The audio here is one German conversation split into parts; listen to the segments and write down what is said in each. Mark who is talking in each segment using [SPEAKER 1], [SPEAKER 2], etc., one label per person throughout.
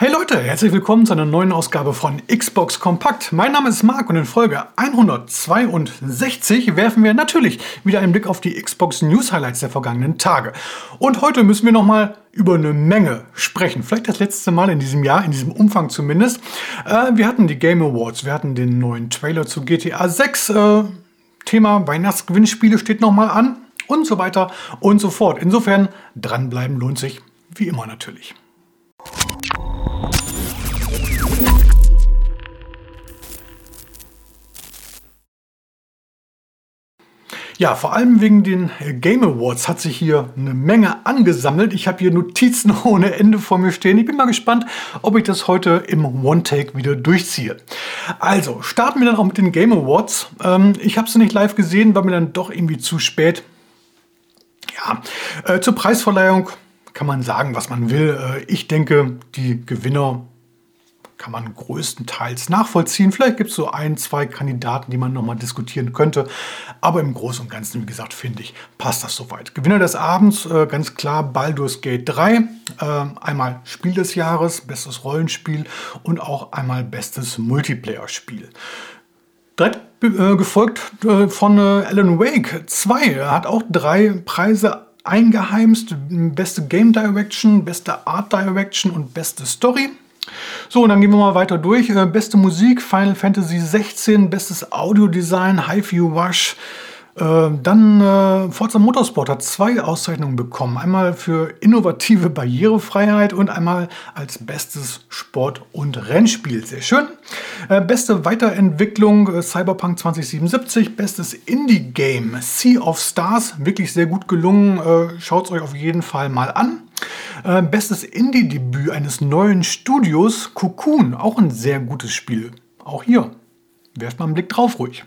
[SPEAKER 1] Hey Leute, herzlich willkommen zu einer neuen Ausgabe von Xbox Kompakt. Mein Name ist Marc und in Folge 162 werfen wir natürlich wieder einen Blick auf die Xbox News Highlights der vergangenen Tage. Und heute müssen wir nochmal über eine Menge sprechen. Vielleicht das letzte Mal in diesem Jahr, in diesem Umfang zumindest. Äh, wir hatten die Game Awards, wir hatten den neuen Trailer zu GTA 6. Äh, Thema Weihnachtsgewinnspiele steht nochmal an und so weiter und so fort. Insofern dranbleiben lohnt sich, wie immer natürlich. Ja, vor allem wegen den Game Awards hat sich hier eine Menge angesammelt. Ich habe hier Notizen ohne Ende vor mir stehen. Ich bin mal gespannt, ob ich das heute im One-Take wieder durchziehe. Also, starten wir dann auch mit den Game Awards. Ähm, ich habe sie nicht live gesehen, war mir dann doch irgendwie zu spät. Ja, äh, zur Preisverleihung kann man sagen, was man will. Äh, ich denke, die Gewinner kann man größtenteils nachvollziehen. Vielleicht gibt es so ein, zwei Kandidaten, die man nochmal diskutieren könnte. Aber im Großen und Ganzen, wie gesagt, finde ich, passt das soweit. Gewinner des Abends, äh, ganz klar Baldur's Gate 3. Äh, einmal Spiel des Jahres, bestes Rollenspiel und auch einmal bestes Multiplayer-Spiel. Direkt gefolgt von Alan Wake 2. Er hat auch drei Preise eingeheimst. Beste Game Direction, beste Art Direction und beste Story. So, und dann gehen wir mal weiter durch. Äh, beste Musik, Final Fantasy 16, bestes Audiodesign, HiFi Rush. Äh, dann äh, Forza Motorsport hat zwei Auszeichnungen bekommen. Einmal für innovative Barrierefreiheit und einmal als bestes Sport- und Rennspiel. Sehr schön. Äh, beste Weiterentwicklung äh, Cyberpunk 2077. Bestes Indie-Game Sea of Stars. Wirklich sehr gut gelungen. Äh, Schaut es euch auf jeden Fall mal an. Äh, bestes Indie-Debüt eines neuen Studios, Cocoon, auch ein sehr gutes Spiel. Auch hier. Werft mal einen Blick drauf ruhig.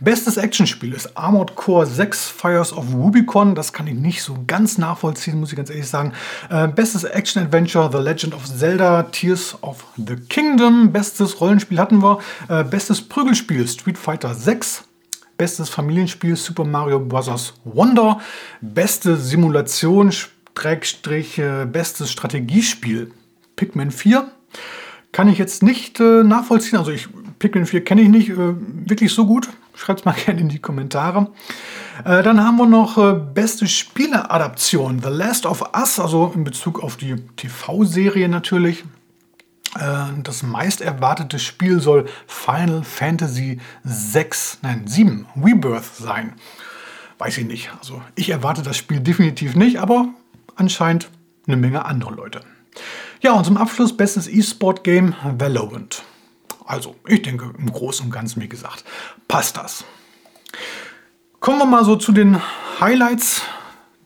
[SPEAKER 1] Bestes Actionspiel ist Armored Core 6 Fires of Rubicon. Das kann ich nicht so ganz nachvollziehen, muss ich ganz ehrlich sagen. Äh, bestes Action-Adventure The Legend of Zelda Tears of the Kingdom. Bestes Rollenspiel hatten wir. Äh, bestes Prügelspiel Street Fighter 6. Bestes Familienspiel Super Mario Bros. Wonder. Beste Simulation Schrägstrich äh, bestes Strategiespiel Pikmin 4. Kann ich jetzt nicht äh, nachvollziehen. Also ich, Pikmin 4 kenne ich nicht äh, wirklich so gut. Schreibt es mal gerne in die Kommentare. Äh, dann haben wir noch äh, beste Spieleadaption. The Last of Us, also in Bezug auf die TV-Serie natürlich. Äh, das meist erwartete Spiel soll Final Fantasy 6, nein 7, Rebirth sein. Weiß ich nicht. Also ich erwarte das Spiel definitiv nicht, aber anscheinend eine Menge andere Leute. Ja, und zum Abschluss bestes E-Sport-Game Valorant. Also, ich denke, im Großen und Ganzen, wie gesagt, passt das. Kommen wir mal so zu den Highlights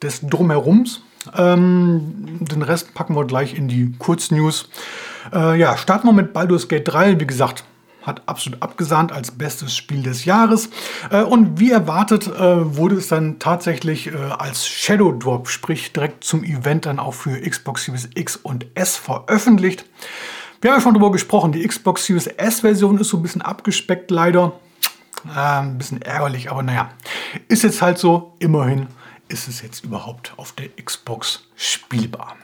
[SPEAKER 1] des Drumherums. Ähm, den Rest packen wir gleich in die Kurznews. Äh, ja, starten wir mit Baldur's Gate 3. Wie gesagt, hat absolut abgesahnt als bestes Spiel des Jahres. Äh, und wie erwartet äh, wurde es dann tatsächlich äh, als Shadow Drop, sprich direkt zum Event dann auch für Xbox Series X und S veröffentlicht. Wir haben ja schon darüber gesprochen, die Xbox Series S-Version ist so ein bisschen abgespeckt leider. ein bisschen ärgerlich, aber naja, ist jetzt halt so. Immerhin ist es jetzt überhaupt auf der Xbox spielbar.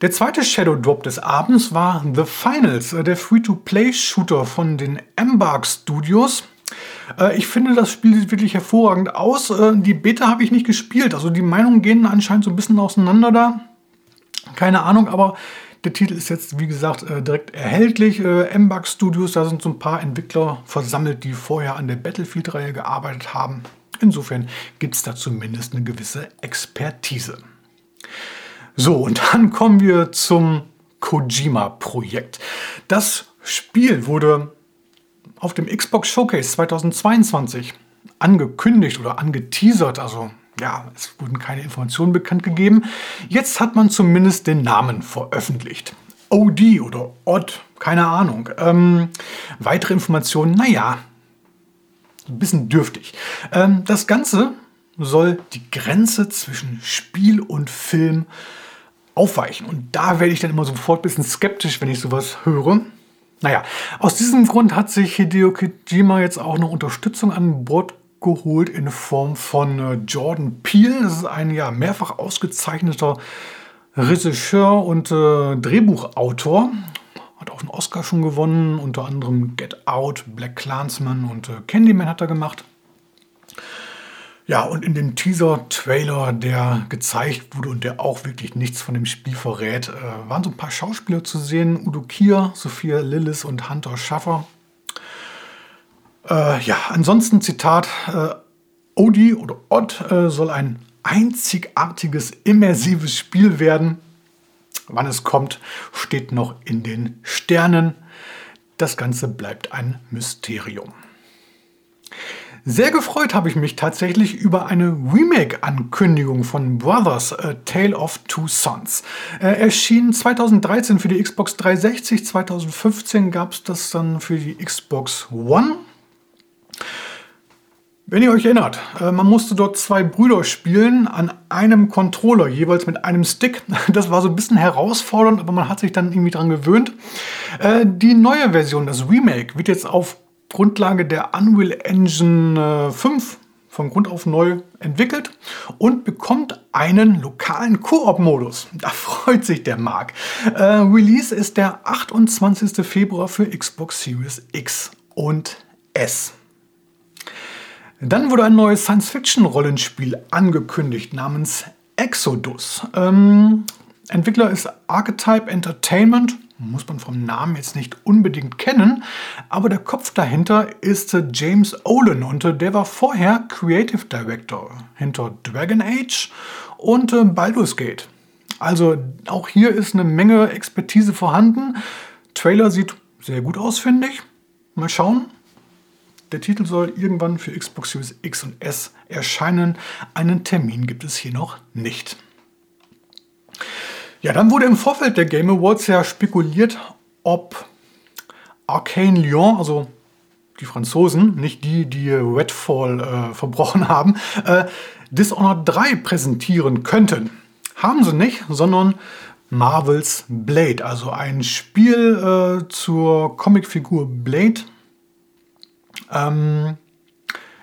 [SPEAKER 1] Der zweite Shadow Drop des Abends war The Finals, äh, der Free-to-Play-Shooter von den Embark Studios. Äh, ich finde, das Spiel sieht wirklich hervorragend aus. Äh, die Beta habe ich nicht gespielt, also die Meinungen gehen anscheinend so ein bisschen auseinander da. Keine Ahnung, aber der Titel ist jetzt, wie gesagt, direkt erhältlich. Embark Studios, da sind so ein paar Entwickler versammelt, die vorher an der Battlefield-Reihe gearbeitet haben. Insofern gibt es da zumindest eine gewisse Expertise. So, und dann kommen wir zum Kojima-Projekt. Das Spiel wurde auf dem Xbox Showcase 2022 angekündigt oder angeteasert, also ja, es wurden keine Informationen bekannt gegeben. Jetzt hat man zumindest den Namen veröffentlicht. OD oder Odd, keine Ahnung. Ähm, weitere Informationen, naja, ein bisschen dürftig. Ähm, das Ganze soll die Grenze zwischen Spiel und Film aufweichen. Und da werde ich dann immer sofort ein bisschen skeptisch, wenn ich sowas höre. Naja, aus diesem Grund hat sich Hideo Kojima jetzt auch eine Unterstützung an Bord geholt in Form von äh, Jordan Peele. Das ist ein ja mehrfach ausgezeichneter Regisseur und äh, Drehbuchautor. Hat auch einen Oscar schon gewonnen, unter anderem Get Out, Black Clansman und äh, Candyman hat er gemacht. Ja, und in dem Teaser-Trailer, der gezeigt wurde und der auch wirklich nichts von dem Spiel verrät, äh, waren so ein paar Schauspieler zu sehen. Udo Kier, Sophia Lillis und Hunter Schaffer. Äh, ja, ansonsten Zitat, äh, Odi oder Odd äh, soll ein einzigartiges, immersives Spiel werden. Wann es kommt, steht noch in den Sternen. Das Ganze bleibt ein Mysterium. Sehr gefreut habe ich mich tatsächlich über eine Remake-Ankündigung von Brothers A Tale of Two Sons. Er erschien 2013 für die Xbox 360, 2015 gab es das dann für die Xbox One. Wenn ihr euch erinnert, äh, man musste dort zwei Brüder spielen an einem Controller, jeweils mit einem Stick. Das war so ein bisschen herausfordernd, aber man hat sich dann irgendwie dran gewöhnt. Äh, die neue Version, das Remake, wird jetzt auf Grundlage der Unreal Engine 5 äh, von Grund auf neu entwickelt und bekommt einen lokalen Koop-Modus. Da freut sich der Marc. Release ist der 28. Februar für Xbox Series X und S. Dann wurde ein neues Science-Fiction-Rollenspiel angekündigt namens Exodus. Ähm, Entwickler ist Archetype Entertainment muss man vom Namen jetzt nicht unbedingt kennen, aber der Kopf dahinter ist James Olin und der war vorher Creative Director hinter Dragon Age und äh, Baldur's Gate. Also auch hier ist eine Menge Expertise vorhanden. Trailer sieht sehr gut aus, finde ich. Mal schauen. Der Titel soll irgendwann für Xbox Series X und S erscheinen. Einen Termin gibt es hier noch nicht. Ja, dann wurde im Vorfeld der Game Awards ja spekuliert, ob Arcane Lyon, also die Franzosen, nicht die, die Redfall äh, verbrochen haben, äh, Dishonored 3 präsentieren könnten. Haben sie nicht, sondern Marvels Blade, also ein Spiel äh, zur Comicfigur Blade. Ähm,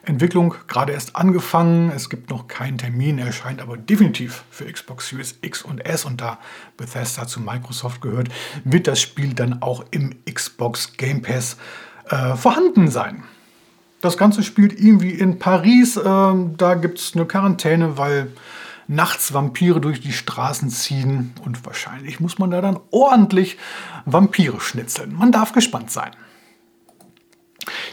[SPEAKER 1] Entwicklung gerade erst angefangen. Es gibt noch keinen Termin, erscheint aber definitiv für Xbox Series X und S. Und da Bethesda zu Microsoft gehört, wird das Spiel dann auch im Xbox Game Pass äh, vorhanden sein. Das Ganze spielt irgendwie in Paris. Äh, da gibt es eine Quarantäne, weil nachts Vampire durch die Straßen ziehen. Und wahrscheinlich muss man da dann ordentlich Vampire schnitzeln. Man darf gespannt sein.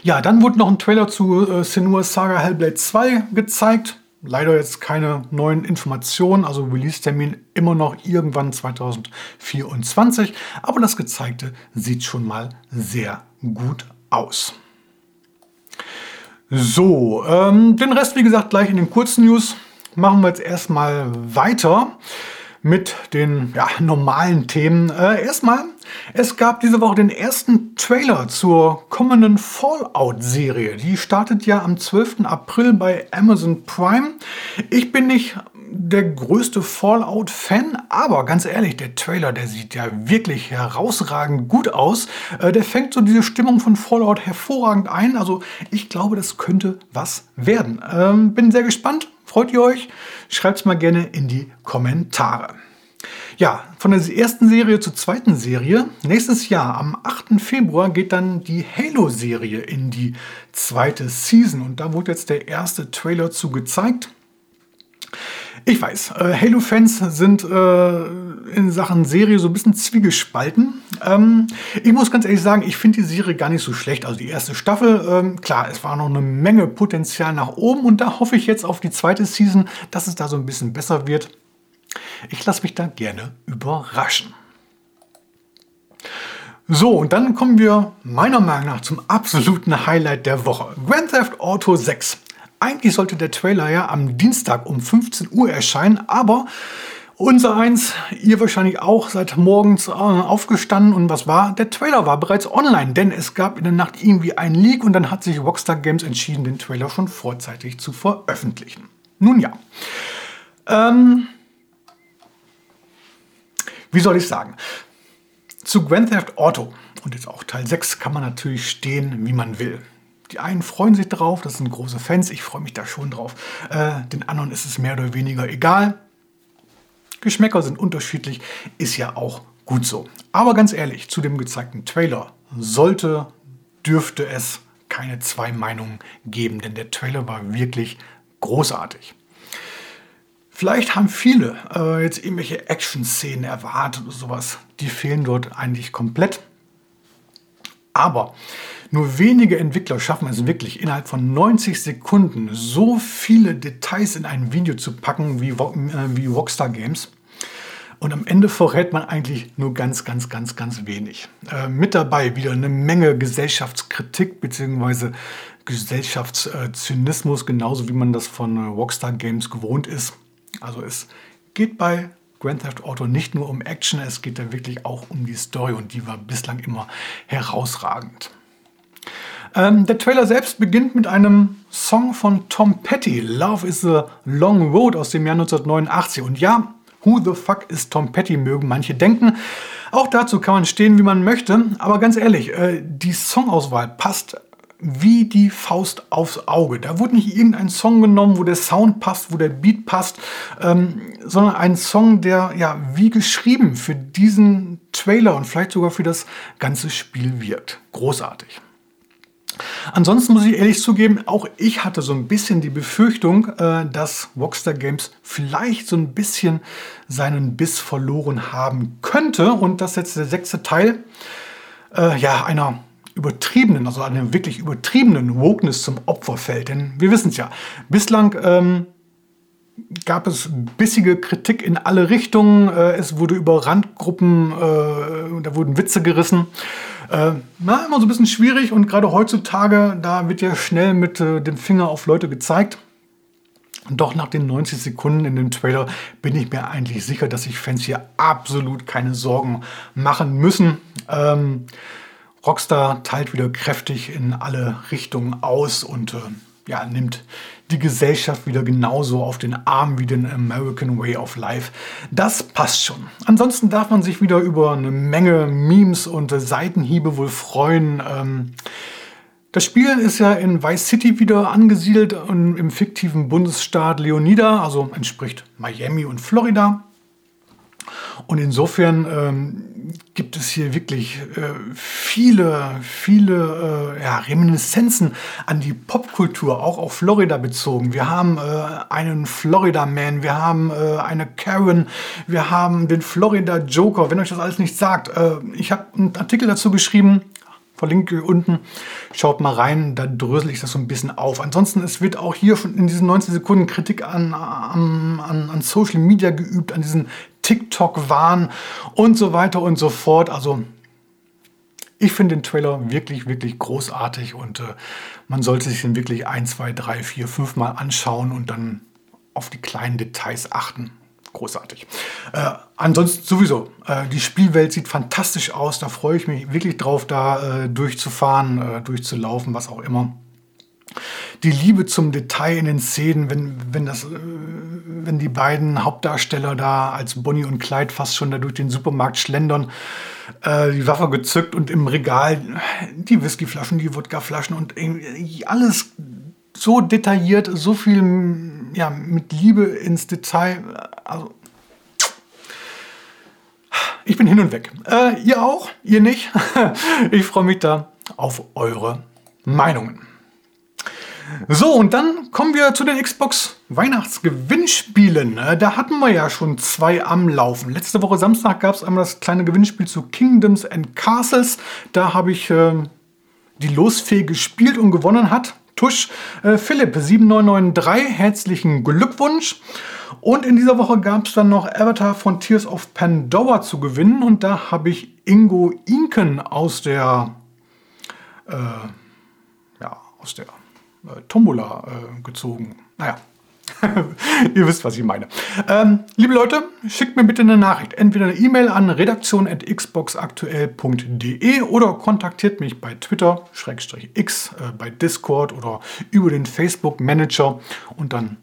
[SPEAKER 1] Ja, dann wurde noch ein Trailer zu äh, Senua's Saga Hellblade 2 gezeigt. Leider jetzt keine neuen Informationen, also Release-Termin immer noch irgendwann 2024. Aber das Gezeigte sieht schon mal sehr gut aus. So, ähm, den Rest wie gesagt gleich in den kurzen News. Machen wir jetzt erstmal weiter mit den ja, normalen Themen. Äh, erstmal, es gab diese Woche den ersten Trailer zur kommenden Fallout-Serie. Die startet ja am 12. April bei Amazon Prime. Ich bin nicht der größte Fallout-Fan, aber ganz ehrlich, der Trailer, der sieht ja wirklich herausragend gut aus. Äh, der fängt so diese Stimmung von Fallout hervorragend ein. Also ich glaube, das könnte was werden. Ähm, bin sehr gespannt. Freut ihr euch? Schreibt es mal gerne in die Kommentare. Ja, von der ersten Serie zur zweiten Serie. Nächstes Jahr, am 8. Februar, geht dann die Halo-Serie in die zweite Season. Und da wurde jetzt der erste Trailer zu gezeigt. Ich weiß, äh, Halo-Fans sind äh, in Sachen Serie so ein bisschen zwiegespalten. Ähm, ich muss ganz ehrlich sagen, ich finde die Serie gar nicht so schlecht. Also die erste Staffel, ähm, klar, es war noch eine Menge Potenzial nach oben und da hoffe ich jetzt auf die zweite Season, dass es da so ein bisschen besser wird. Ich lasse mich da gerne überraschen. So, und dann kommen wir meiner Meinung nach zum absoluten Highlight der Woche. Grand Theft Auto 6. Eigentlich sollte der Trailer ja am Dienstag um 15 Uhr erscheinen, aber unser eins, ihr wahrscheinlich auch, seid morgens äh, aufgestanden und was war? Der Trailer war bereits online, denn es gab in der Nacht irgendwie einen Leak und dann hat sich Rockstar Games entschieden, den Trailer schon vorzeitig zu veröffentlichen. Nun ja. Ähm, wie soll ich sagen? Zu Grand Theft Auto und jetzt auch Teil 6 kann man natürlich stehen, wie man will. Die einen freuen sich drauf, das sind große Fans, ich freue mich da schon drauf. Äh, den anderen ist es mehr oder weniger egal. Geschmäcker sind unterschiedlich, ist ja auch gut so. Aber ganz ehrlich, zu dem gezeigten Trailer sollte, dürfte es keine zwei Meinungen geben, denn der Trailer war wirklich großartig. Vielleicht haben viele äh, jetzt irgendwelche Action-Szenen erwartet oder sowas. Die fehlen dort eigentlich komplett. Aber nur wenige Entwickler schaffen es wirklich, innerhalb von 90 Sekunden so viele Details in ein Video zu packen wie, äh, wie Rockstar Games. Und am Ende verrät man eigentlich nur ganz, ganz, ganz, ganz wenig. Äh, mit dabei wieder eine Menge Gesellschaftskritik bzw. Gesellschaftszynismus, genauso wie man das von äh, Rockstar Games gewohnt ist. Also es geht bei Grand Theft Auto nicht nur um Action, es geht da wirklich auch um die Story und die war bislang immer herausragend. Ähm, der Trailer selbst beginnt mit einem Song von Tom Petty, Love is a Long Road aus dem Jahr 1989. Und ja, Who the fuck ist Tom Petty, mögen manche denken. Auch dazu kann man stehen, wie man möchte. Aber ganz ehrlich, äh, die Songauswahl passt wie die Faust aufs Auge. Da wurde nicht irgendein Song genommen, wo der Sound passt, wo der Beat passt, ähm, sondern ein Song, der ja wie geschrieben für diesen Trailer und vielleicht sogar für das ganze Spiel wirkt. Großartig. Ansonsten muss ich ehrlich zugeben, auch ich hatte so ein bisschen die Befürchtung, äh, dass Rockstar Games vielleicht so ein bisschen seinen Biss verloren haben könnte und dass jetzt der sechste Teil äh, ja einer übertriebenen, also einem wirklich übertriebenen Wokeness zum Opfer fällt. Denn wir wissen es ja, bislang ähm, gab es bissige Kritik in alle Richtungen. Äh, es wurde über Randgruppen, äh, da wurden Witze gerissen. Äh, na, immer so ein bisschen schwierig und gerade heutzutage, da wird ja schnell mit äh, dem Finger auf Leute gezeigt. Doch nach den 90 Sekunden in dem Trailer bin ich mir eigentlich sicher, dass sich Fans hier absolut keine Sorgen machen müssen. Ähm, Rockstar teilt wieder kräftig in alle Richtungen aus und äh, ja, nimmt die Gesellschaft wieder genauso auf den Arm wie den American Way of Life. Das passt schon. Ansonsten darf man sich wieder über eine Menge Memes und Seitenhiebe wohl freuen. Ähm, das Spiel ist ja in Vice City wieder angesiedelt und im fiktiven Bundesstaat Leonida, also entspricht Miami und Florida. Und insofern ähm, gibt es hier wirklich äh, viele, viele äh, ja, Reminiszenzen an die Popkultur, auch auf Florida bezogen. Wir haben äh, einen Florida Man, wir haben äh, eine Karen, wir haben den Florida Joker. Wenn euch das alles nicht sagt, äh, ich habe einen Artikel dazu geschrieben, verlinke unten. Schaut mal rein, da drösel ich das so ein bisschen auf. Ansonsten, es wird auch hier schon in diesen 19 Sekunden Kritik an, an, an Social Media geübt, an diesen TikTok-Wahn und so weiter und so fort. Also ich finde den Trailer wirklich, wirklich großartig und äh, man sollte sich den wirklich ein, zwei, drei, vier, fünf Mal anschauen und dann auf die kleinen Details achten. Großartig. Äh, ansonsten sowieso, äh, die Spielwelt sieht fantastisch aus. Da freue ich mich wirklich drauf, da äh, durchzufahren, äh, durchzulaufen, was auch immer die Liebe zum Detail in den Szenen, wenn, wenn, das, äh, wenn die beiden Hauptdarsteller da als Bonnie und Clyde fast schon da durch den Supermarkt schlendern, äh, die Waffe gezückt und im Regal die Whiskyflaschen, die Wodkaflaschen und alles so detailliert, so viel ja, mit Liebe ins Detail. Also, ich bin hin und weg. Äh, ihr auch? Ihr nicht? ich freue mich da auf eure Meinungen. So, und dann kommen wir zu den Xbox Weihnachtsgewinnspielen. Äh, da hatten wir ja schon zwei am Laufen. Letzte Woche Samstag gab es einmal das kleine Gewinnspiel zu Kingdoms and Castles. Da habe ich äh, die Losfee gespielt und gewonnen hat. Tusch äh, Philipp 7993, herzlichen Glückwunsch. Und in dieser Woche gab es dann noch Avatar von Tears of Pandora zu gewinnen. Und da habe ich Ingo Inken aus der, äh, ja, aus der Tombola äh, gezogen. Naja, Ihr wisst, was ich meine. Ähm, liebe Leute, schickt mir bitte eine Nachricht. Entweder eine E-Mail an redaktion.xboxaktuell.de oder kontaktiert mich bei Twitter, Schrägstrich X, äh, bei Discord oder über den Facebook Manager und dann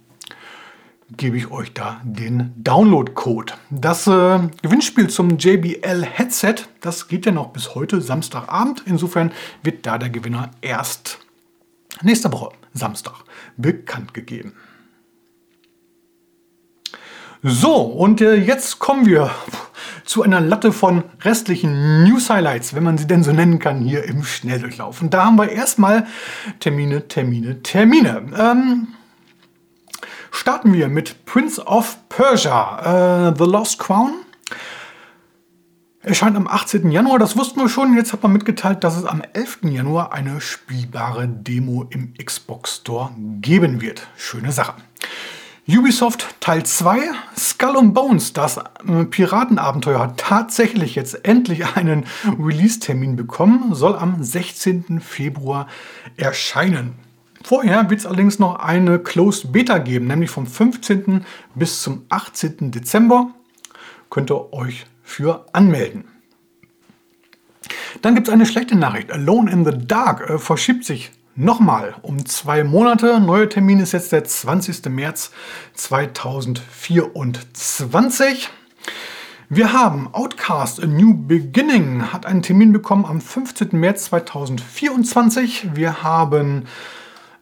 [SPEAKER 1] gebe ich euch da den Download-Code. Das äh, Gewinnspiel zum JBL Headset, das geht ja noch bis heute, Samstagabend. Insofern wird da der Gewinner erst nächste Woche, Samstag, bekannt gegeben. So, und äh, jetzt kommen wir zu einer Latte von restlichen News Highlights, wenn man sie denn so nennen kann, hier im Schnelldurchlauf. Und da haben wir erstmal Termine, Termine, Termine. Ähm, starten wir mit Prince of Persia, äh, The Lost Crown. Erscheint am 18. Januar, das wussten wir schon. Jetzt hat man mitgeteilt, dass es am 11. Januar eine spielbare Demo im Xbox Store geben wird. Schöne Sache. Ubisoft Teil 2, Skull and Bones, das äh, Piratenabenteuer hat tatsächlich jetzt endlich einen Release-Termin bekommen, soll am 16. Februar erscheinen. Vorher wird es allerdings noch eine Closed Beta geben, nämlich vom 15. bis zum 18. Dezember. Könnt ihr euch für anmelden. Dann gibt es eine schlechte Nachricht. Alone in the Dark äh, verschiebt sich nochmal um zwei Monate. Neuer Termin ist jetzt der 20. März 2024. Wir haben Outcast A New Beginning hat einen Termin bekommen am 15. März 2024. Wir haben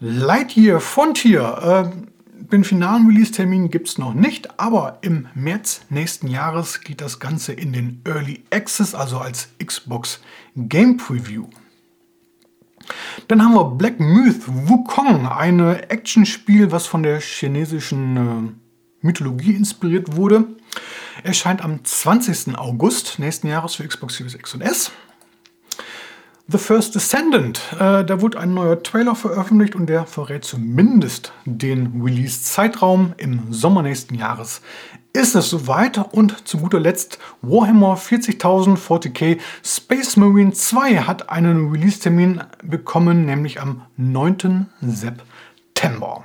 [SPEAKER 1] Lightyear Frontier. Äh, den finalen Release-Termin gibt es noch nicht, aber im März nächsten Jahres geht das Ganze in den Early Access, also als Xbox Game Preview. Dann haben wir Black Myth Wukong, ein Actionspiel, was von der chinesischen äh, Mythologie inspiriert wurde. Erscheint am 20. August nächsten Jahres für Xbox Series X und S. The First Descendant, äh, da wurde ein neuer Trailer veröffentlicht und der verrät zumindest den Release-Zeitraum. Im Sommer nächsten Jahres ist es soweit. Und zu guter Letzt Warhammer 40.000 40k Space Marine 2 hat einen Release-Termin bekommen, nämlich am 9. September.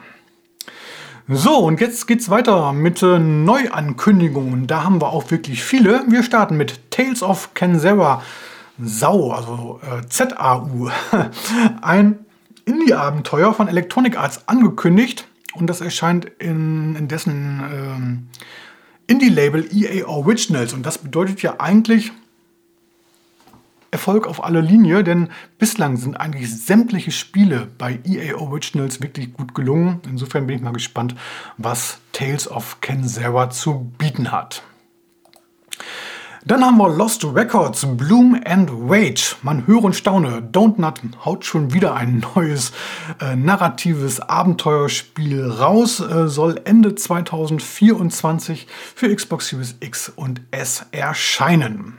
[SPEAKER 1] So, und jetzt geht's weiter mit äh, Neuankündigungen. Da haben wir auch wirklich viele. Wir starten mit Tales of Kenzera. Sau, also äh, ZAU, ein Indie-Abenteuer von Electronic Arts angekündigt und das erscheint in, in dessen ähm, Indie-Label EA Originals und das bedeutet ja eigentlich Erfolg auf aller Linie, denn bislang sind eigentlich sämtliche Spiele bei EA Originals wirklich gut gelungen. Insofern bin ich mal gespannt, was Tales of Kenzera zu bieten hat. Dann haben wir Lost Records, Bloom and Rage. Man höre und staune, Don't Nut haut schon wieder ein neues äh, narratives Abenteuerspiel raus. Äh, soll Ende 2024 für Xbox Series X und S erscheinen.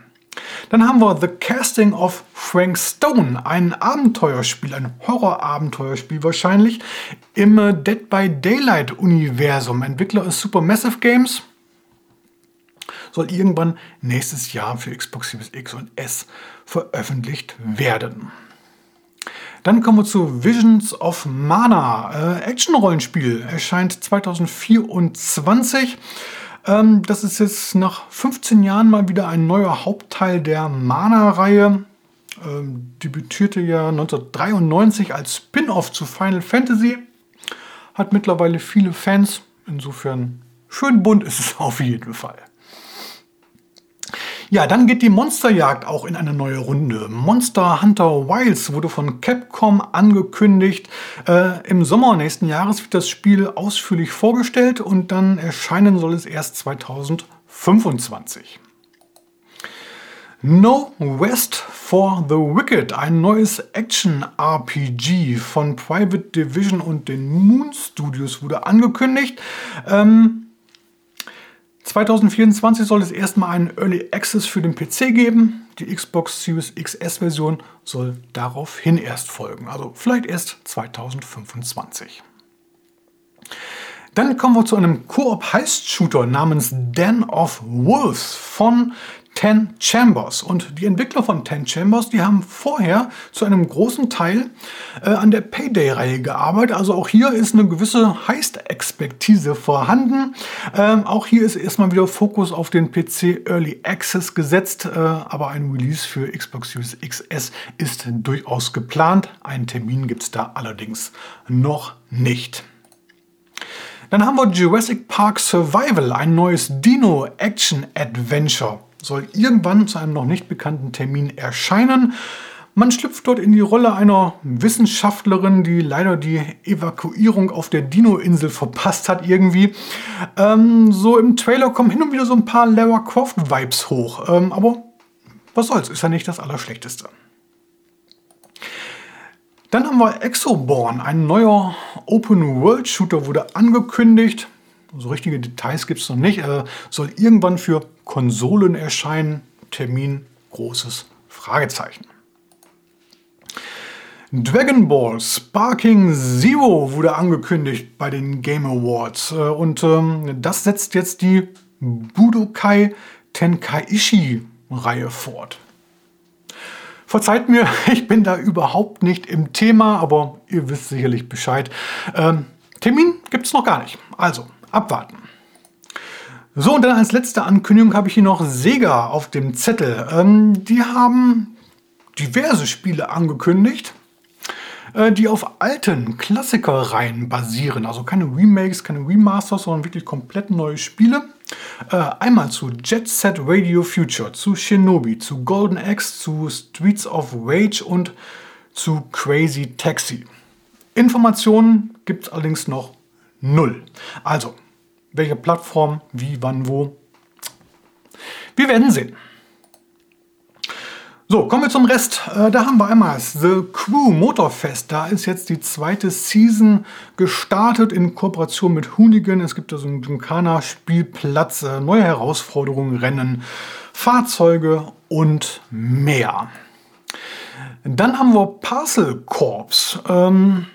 [SPEAKER 1] Dann haben wir The Casting of Frank Stone, ein Abenteuerspiel, ein Horror-Abenteuerspiel wahrscheinlich im äh, Dead by Daylight-Universum. Entwickler ist Supermassive Games soll irgendwann nächstes Jahr für Xbox Series X und S veröffentlicht werden. Dann kommen wir zu Visions of Mana. Äh, Action-Rollenspiel erscheint 2024. Ähm, das ist jetzt nach 15 Jahren mal wieder ein neuer Hauptteil der Mana-Reihe. Ähm, debütierte ja 1993 als Spin-off zu Final Fantasy. Hat mittlerweile viele Fans. Insofern schön bunt ist es auf jeden Fall. Ja, dann geht die Monsterjagd auch in eine neue Runde. Monster Hunter Wilds wurde von Capcom angekündigt. Äh, Im Sommer nächsten Jahres wird das Spiel ausführlich vorgestellt und dann erscheinen soll es erst 2025. No West for the Wicked, ein neues Action-RPG von Private Division und den Moon Studios wurde angekündigt. Ähm, 2024 soll es erstmal einen Early Access für den PC geben. Die Xbox Series XS-Version soll daraufhin erst folgen, also vielleicht erst 2025. Dann kommen wir zu einem Koop-Heist-Shooter namens Den of Wolves von Ten Chambers. Und die Entwickler von Ten Chambers, die haben vorher zu einem großen Teil äh, an der Payday-Reihe gearbeitet. Also auch hier ist eine gewisse Heist-Expertise vorhanden. Ähm, auch hier ist erstmal wieder Fokus auf den PC Early Access gesetzt, äh, aber ein Release für Xbox Series XS ist durchaus geplant. Einen Termin gibt es da allerdings noch nicht. Dann haben wir Jurassic Park Survival, ein neues Dino-Action-Adventure soll irgendwann zu einem noch nicht bekannten Termin erscheinen. Man schlüpft dort in die Rolle einer Wissenschaftlerin, die leider die Evakuierung auf der Dino-Insel verpasst hat irgendwie. Ähm, so im Trailer kommen hin und wieder so ein paar Lara Croft-Vibes hoch. Ähm, aber was soll's, ist ja nicht das Allerschlechteste. Dann haben wir Exoborn, ein neuer Open-World-Shooter wurde angekündigt. So richtige Details gibt es noch nicht. Er soll irgendwann für Konsolen erscheinen. Termin großes Fragezeichen. Dragon Ball Sparking Zero wurde angekündigt bei den Game Awards. Äh, und ähm, das setzt jetzt die Budokai Tenkaichi-Reihe fort. Verzeiht mir, ich bin da überhaupt nicht im Thema, aber ihr wisst sicherlich Bescheid. Ähm, Termin gibt es noch gar nicht. Also, abwarten. So, und dann als letzte Ankündigung habe ich hier noch Sega auf dem Zettel. Ähm, die haben diverse Spiele angekündigt, äh, die auf alten Klassikerreihen basieren. Also keine Remakes, keine Remasters, sondern wirklich komplett neue Spiele. Äh, einmal zu Jet Set Radio Future, zu Shinobi, zu Golden Axe, zu Streets of Rage und zu Crazy Taxi. Informationen gibt es allerdings noch null. Also, welche Plattform, wie, wann, wo. Wir werden sehen. So, kommen wir zum Rest. Äh, da haben wir einmal The Crew Motorfest. Da ist jetzt die zweite Season gestartet in Kooperation mit Hoonigan. Es gibt da so einen Gymkhana-Spielplatz, äh, neue Herausforderungen, Rennen, Fahrzeuge und mehr. Dann haben wir Parcel Corps. Ähm,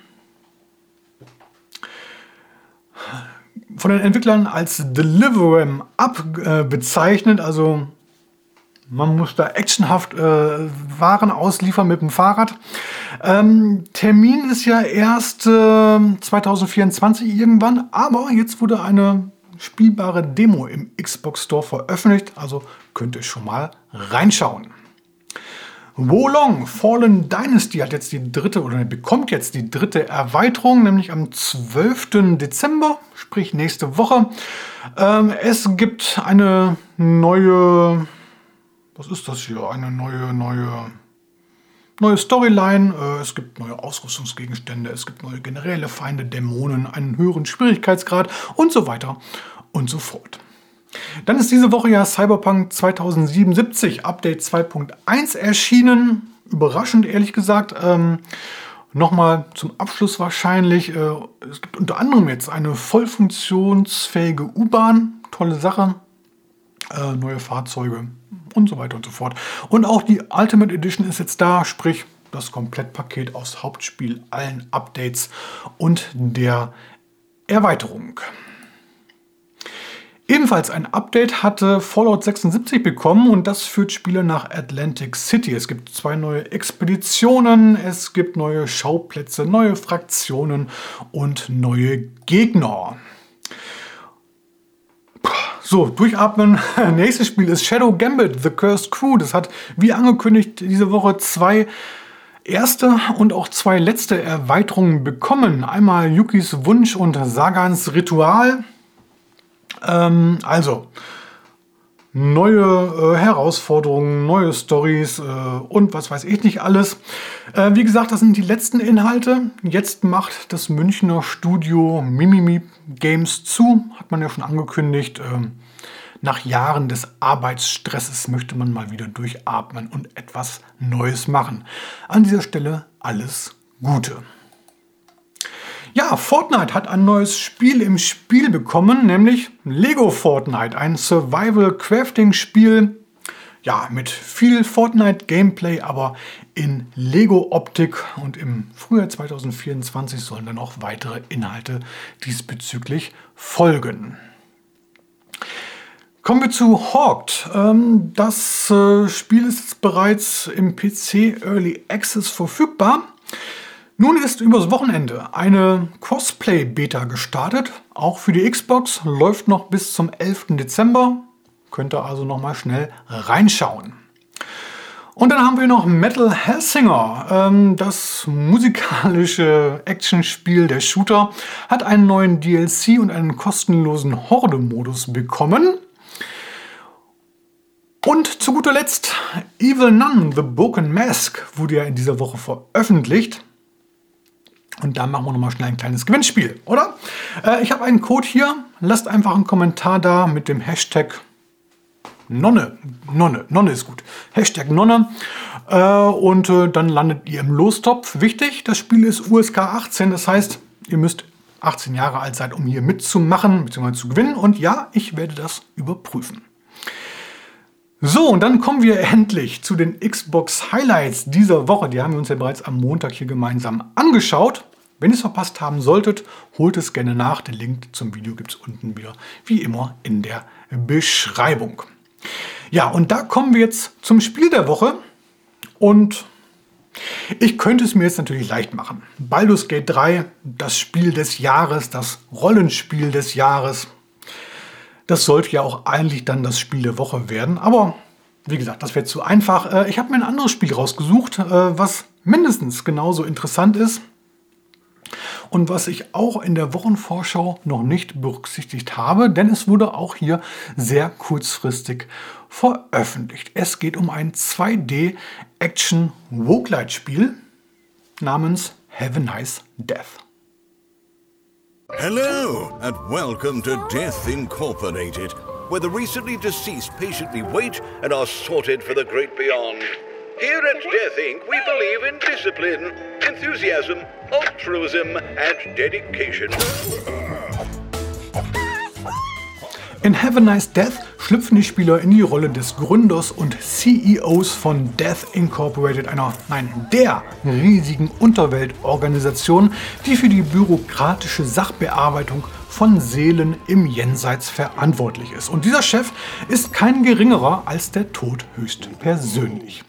[SPEAKER 1] von den Entwicklern als Deliverem abbezeichnet. Also man muss da actionhaft äh, Waren ausliefern mit dem Fahrrad. Ähm, Termin ist ja erst äh, 2024 irgendwann, aber jetzt wurde eine spielbare Demo im Xbox Store veröffentlicht, also könnt ihr schon mal reinschauen. Wolong Fallen Dynasty hat jetzt die dritte oder bekommt jetzt die dritte Erweiterung, nämlich am 12. Dezember, sprich nächste Woche. Ähm, es gibt eine neue, was ist das hier? Eine neue, neue, neue Storyline. Äh, es gibt neue Ausrüstungsgegenstände, es gibt neue generelle Feinde, Dämonen, einen höheren Schwierigkeitsgrad und so weiter und so fort. Dann ist diese Woche ja Cyberpunk 2077 Update 2.1 erschienen. Überraschend, ehrlich gesagt. Ähm, Nochmal zum Abschluss wahrscheinlich. Äh, es gibt unter anderem jetzt eine voll funktionsfähige U-Bahn. Tolle Sache. Äh, neue Fahrzeuge und so weiter und so fort. Und auch die Ultimate Edition ist jetzt da, sprich das Komplettpaket aus Hauptspiel, allen Updates und der Erweiterung. Ebenfalls ein Update hatte Fallout 76 bekommen und das führt Spieler nach Atlantic City. Es gibt zwei neue Expeditionen, es gibt neue Schauplätze, neue Fraktionen und neue Gegner. So, durchatmen. Nächstes Spiel ist Shadow Gambit, The Cursed Crew. Das hat, wie angekündigt, diese Woche zwei erste und auch zwei letzte Erweiterungen bekommen. Einmal Yukis Wunsch und Sagans Ritual. Ähm, also, neue äh, Herausforderungen, neue Stories äh, und was weiß ich nicht alles. Äh, wie gesagt, das sind die letzten Inhalte. Jetzt macht das Münchner Studio Mimimi Games zu, hat man ja schon angekündigt. Ähm, nach Jahren des Arbeitsstresses möchte man mal wieder durchatmen und etwas Neues machen. An dieser Stelle alles Gute. Ja, Fortnite hat ein neues Spiel im Spiel bekommen, nämlich Lego Fortnite, ein Survival-Crafting-Spiel. Ja, mit viel Fortnite-Gameplay, aber in Lego-Optik. Und im Frühjahr 2024 sollen dann auch weitere Inhalte diesbezüglich folgen. Kommen wir zu Hawked. Ähm, das äh, Spiel ist bereits im PC Early Access verfügbar. Nun ist übers Wochenende eine Crossplay-Beta gestartet. Auch für die Xbox läuft noch bis zum 11. Dezember. Könnt ihr also noch mal schnell reinschauen. Und dann haben wir noch Metal Hellsinger. Ähm, das musikalische Actionspiel, der Shooter, hat einen neuen DLC und einen kostenlosen Horde-Modus bekommen. Und zu guter Letzt, Evil Nun, The Broken Mask, wurde ja in dieser Woche veröffentlicht. Und da machen wir nochmal schnell ein kleines Gewinnspiel, oder? Äh, ich habe einen Code hier. Lasst einfach einen Kommentar da mit dem Hashtag Nonne. Nonne. Nonne ist gut. Hashtag Nonne. Äh, und äh, dann landet ihr im Lostopf. Wichtig, das Spiel ist USK 18. Das heißt, ihr müsst 18 Jahre alt sein, um hier mitzumachen bzw. zu gewinnen. Und ja, ich werde das überprüfen. So, und dann kommen wir endlich zu den Xbox Highlights dieser Woche. Die haben wir uns ja bereits am Montag hier gemeinsam angeschaut. Wenn ihr es verpasst haben solltet, holt es gerne nach. Den Link zum Video gibt es unten wieder, wie immer, in der Beschreibung. Ja, und da kommen wir jetzt zum Spiel der Woche. Und ich könnte es mir jetzt natürlich leicht machen. Baldur's Gate 3, das Spiel des Jahres, das Rollenspiel des Jahres. Das sollte ja auch eigentlich dann das Spiel der Woche werden. Aber wie gesagt, das wäre zu einfach. Äh, ich habe mir ein anderes Spiel rausgesucht, äh, was mindestens genauso interessant ist. Und was ich auch in der Wochenvorschau noch nicht berücksichtigt habe, denn es wurde auch hier sehr kurzfristig veröffentlicht. Es geht um ein 2D-Action-Roguelite-Spiel namens Have a Nice Death.
[SPEAKER 2] Hello, and welcome to Death Incorporated, where the recently deceased patiently wait and are sorted for the great beyond. Here at Death Inc., we believe in discipline, enthusiasm, altruism, and dedication.
[SPEAKER 1] In Have a Nice Death schlüpfen die Spieler in die Rolle des Gründers und CEOs von Death Incorporated, einer, nein, der riesigen Unterweltorganisation, die für die bürokratische Sachbearbeitung von Seelen im Jenseits verantwortlich ist. Und dieser Chef ist kein geringerer als der Tod höchst persönlich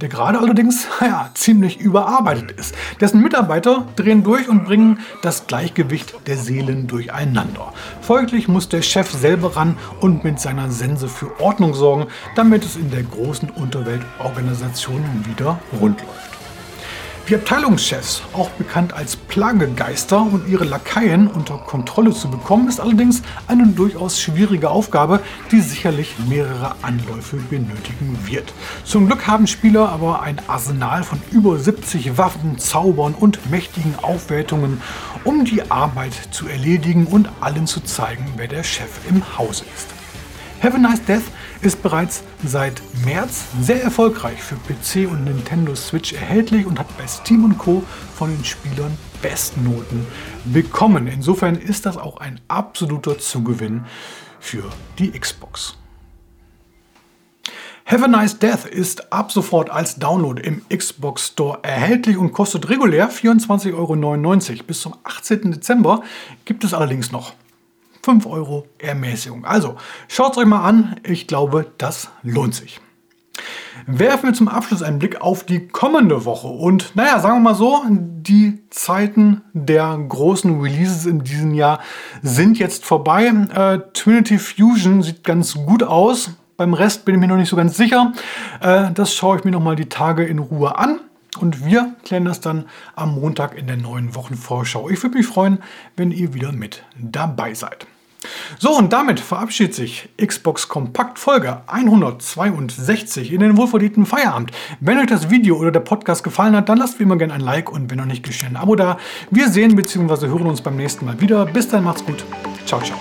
[SPEAKER 1] der gerade allerdings ja, ziemlich überarbeitet ist. Dessen Mitarbeiter drehen durch und bringen das Gleichgewicht der Seelen durcheinander. Folglich muss der Chef selber ran und mit seiner Sense für Ordnung sorgen, damit es in der großen Unterweltorganisation wieder rund läuft. Die Abteilungschefs, auch bekannt als Plagegeister und ihre Lakaien unter Kontrolle zu bekommen, ist allerdings eine durchaus schwierige Aufgabe, die sicherlich mehrere Anläufe benötigen wird. Zum Glück haben Spieler aber ein Arsenal von über 70 Waffen, Zaubern und mächtigen Aufwertungen, um die Arbeit zu erledigen und allen zu zeigen, wer der Chef im Hause ist. Have a Nice Death ist bereits seit März sehr erfolgreich für PC und Nintendo Switch erhältlich und hat bei Steam und Co. von den Spielern Bestnoten bekommen. Insofern ist das auch ein absoluter Zugewinn für die Xbox. Have a Nice Death ist ab sofort als Download im Xbox Store erhältlich und kostet regulär 24,99 Euro. Bis zum 18. Dezember gibt es allerdings noch 5 Euro Ermäßigung. Also schaut es euch mal an. Ich glaube, das lohnt sich. Werfen wir zum Abschluss einen Blick auf die kommende Woche. Und naja, sagen wir mal so, die Zeiten der großen Releases in diesem Jahr sind jetzt vorbei. Äh, Trinity Fusion sieht ganz gut aus. Beim Rest bin ich mir noch nicht so ganz sicher. Äh, das schaue ich mir noch mal die Tage in Ruhe an. Und wir klären das dann am Montag in der neuen Wochenvorschau. Ich würde mich freuen, wenn ihr wieder mit dabei seid. So, und damit verabschiedet sich Xbox Kompakt Folge 162 in den wohlverdienten Feierabend. Wenn euch das Video oder der Podcast gefallen hat, dann lasst wie immer gerne ein Like und wenn noch nicht geschehen, ein Abo da. Wir sehen bzw. hören uns beim nächsten Mal wieder. Bis dann, macht's gut. Ciao, ciao.